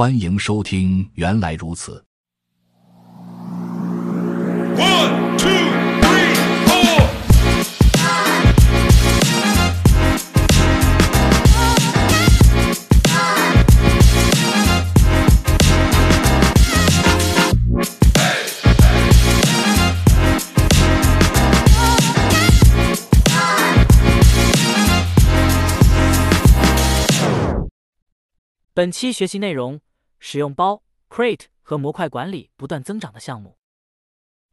欢迎收听《原来如此》。本期学习内容。使用包 create 和模块管理不断增长的项目。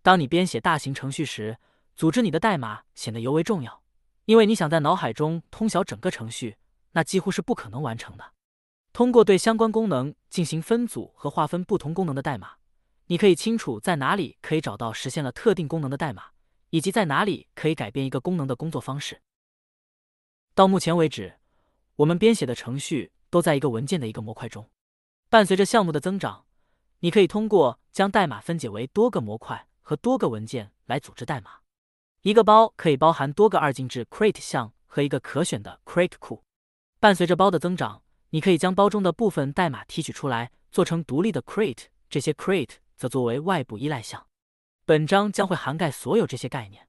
当你编写大型程序时，组织你的代码显得尤为重要，因为你想在脑海中通晓整个程序，那几乎是不可能完成的。通过对相关功能进行分组和划分不同功能的代码，你可以清楚在哪里可以找到实现了特定功能的代码，以及在哪里可以改变一个功能的工作方式。到目前为止，我们编写的程序。都在一个文件的一个模块中。伴随着项目的增长，你可以通过将代码分解为多个模块和多个文件来组织代码。一个包可以包含多个二进制 crate 项和一个可选的 crate 库。伴随着包的增长，你可以将包中的部分代码提取出来，做成独立的 crate，这些 crate 则作为外部依赖项。本章将会涵盖所有这些概念。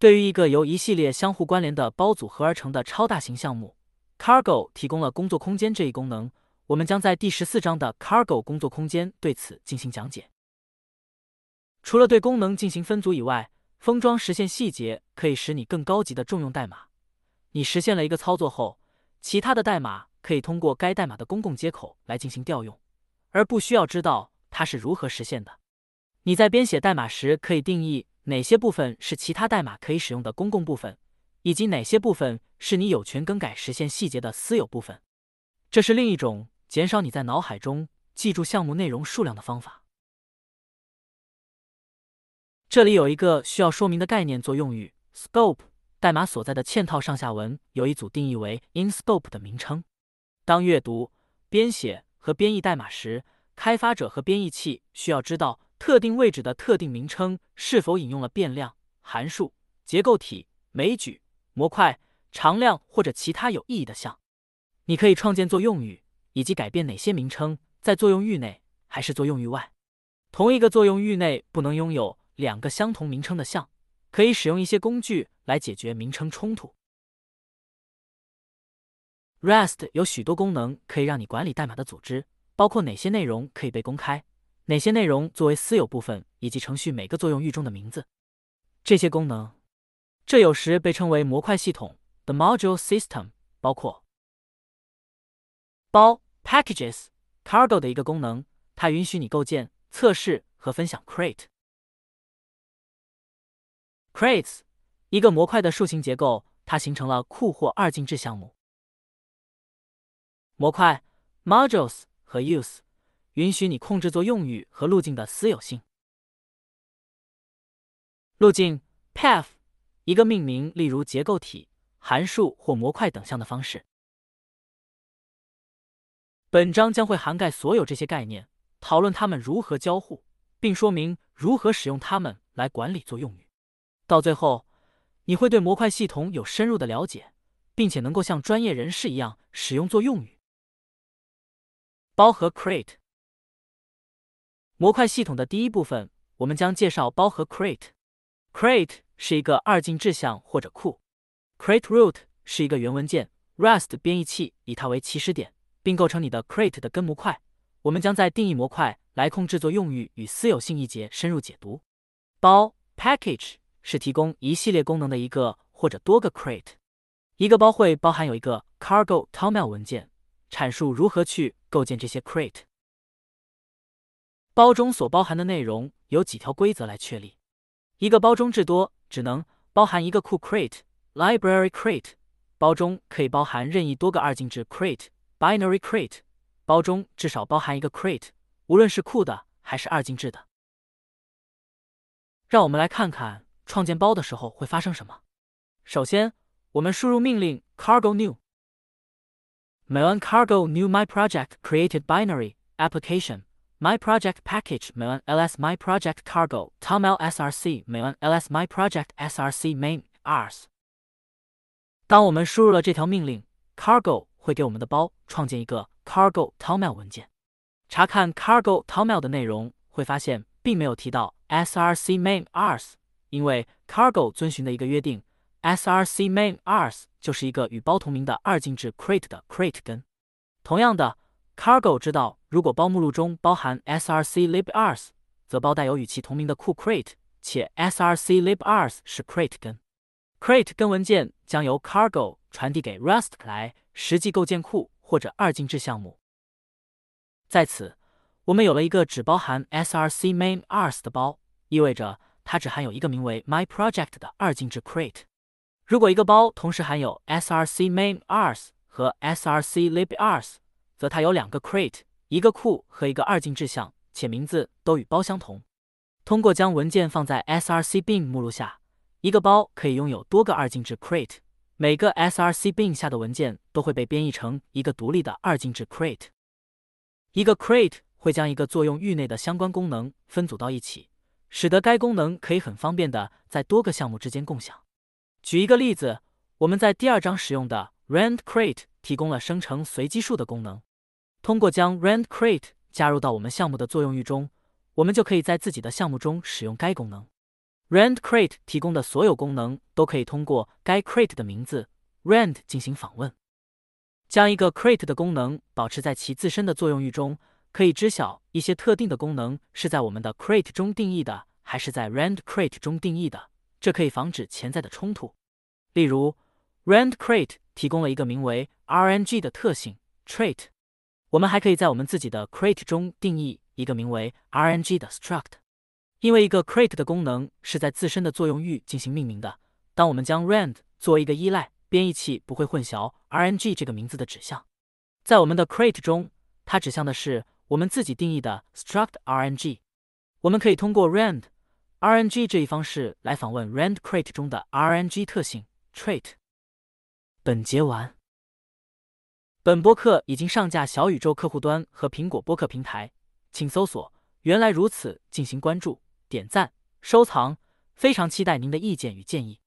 对于一个由一系列相互关联的包组合而成的超大型项目。Cargo 提供了工作空间这一功能，我们将在第十四章的 Cargo 工作空间对此进行讲解。除了对功能进行分组以外，封装实现细节可以使你更高级的重用代码。你实现了一个操作后，其他的代码可以通过该代码的公共接口来进行调用，而不需要知道它是如何实现的。你在编写代码时，可以定义哪些部分是其他代码可以使用的公共部分。以及哪些部分是你有权更改实现细节的私有部分？这是另一种减少你在脑海中记住项目内容数量的方法。这里有一个需要说明的概念作用语 “scope”。代码所在的嵌套上下文有一组定义为 “in scope” 的名称。当阅读、编写和编译代码时，开发者和编译器需要知道特定位置的特定名称是否引用了变量、函数、结构体、枚举。模块、常量或者其他有意义的项，你可以创建作用语，以及改变哪些名称在作用域内还是作用域外。同一个作用域内不能拥有两个相同名称的项，可以使用一些工具来解决名称冲突。REST 有许多功能可以让你管理代码的组织，包括哪些内容可以被公开，哪些内容作为私有部分，以及程序每个作用域中的名字。这些功能。这有时被称为模块系统 （the module system），包括包 （packages）、cargo 的一个功能，它允许你构建、测试和分享 crate。crates 一个模块的树形结构，它形成了库或二进制项目。模块 （modules） 和 use 允许你控制作用语和路径的私有性。路径 （path）。一个命名，例如结构体、函数或模块等项的方式。本章将会涵盖所有这些概念，讨论它们如何交互，并说明如何使用它们来管理作用语。到最后，你会对模块系统有深入的了解，并且能够像专业人士一样使用作用语。包和 crate 模块系统的第一部分，我们将介绍包和 crate。crate 是一个二进制项或者库，crate root 是一个源文件，Rust 编译器以它为起始点，并构成你的 crate 的根模块。我们将在定义模块来控制作用域与私有性一节深入解读。包 package 是提供一系列功能的一个或者多个 crate。一个包会包含有一个 cargo toml 文件，阐述如何去构建这些 crate。包中所包含的内容有几条规则来确立。一个包中至多只能包含一个库 crate library crate，包中可以包含任意多个二进制 crate binary crate，包中至少包含一个 crate，无论是库的还是二进制的。让我们来看看创建包的时候会发生什么。首先，我们输入命令 cargo new，每 n cargo new my project created binary application。My project package main ls my project cargo toml src main ls my project src main rs。当我们输入了这条命令，cargo 会给我们的包创建一个 cargo toml 文件。查看 cargo toml 的内容，会发现并没有提到 src main ars，因为 cargo 遵循的一个约定，src main ars 就是一个与包同名的二进制 crate 的 crate 根。同样的，cargo 知道如果包目录中包含 src lib ars，则包带有与其同名的库 crate，且 src lib ars 是 crate 根。crate 根文件将由 cargo 传递给 Rust 来实际构建库或者二进制项目。在此，我们有了一个只包含 src main ars 的包，意味着它只含有一个名为 my project 的二进制 crate。如果一个包同时含有 src main arts 和 src lib ars，则它有两个 crate，一个库和一个二进制项，且名字都与包相同。通过将文件放在 src bin 目录下，一个包可以拥有多个二进制 crate。每个 src bin 下的文件都会被编译成一个独立的二进制 crate。一个 crate 会将一个作用域内的相关功能分组到一起，使得该功能可以很方便的在多个项目之间共享。举一个例子，我们在第二章使用的 rand crate 提供了生成随机数的功能。通过将 rand crate 加入到我们项目的作用域中，我们就可以在自己的项目中使用该功能。Rand crate 提供的所有功能都可以通过该 crate 的名字 rand 进行访问。将一个 crate 的功能保持在其自身的作用域中，可以知晓一些特定的功能是在我们的 crate 中定义的，还是在 rand crate 中定义的。这可以防止潜在的冲突。例如，rand crate 提供了一个名为 rng 的特性 trait，我们还可以在我们自己的 crate 中定义一个名为 rng 的 struct。因为一个 crate 的功能是在自身的作用域进行命名的，当我们将 rand 作为一个依赖。编译器不会混淆 RNG 这个名字的指向，在我们的 crate 中，它指向的是我们自己定义的 struct RNG。我们可以通过 rand RNG 这一方式来访问 rand crate 中的 RNG 特性 trait。本节完。本播客已经上架小宇宙客户端和苹果播客平台，请搜索“原来如此”进行关注、点赞、收藏。非常期待您的意见与建议。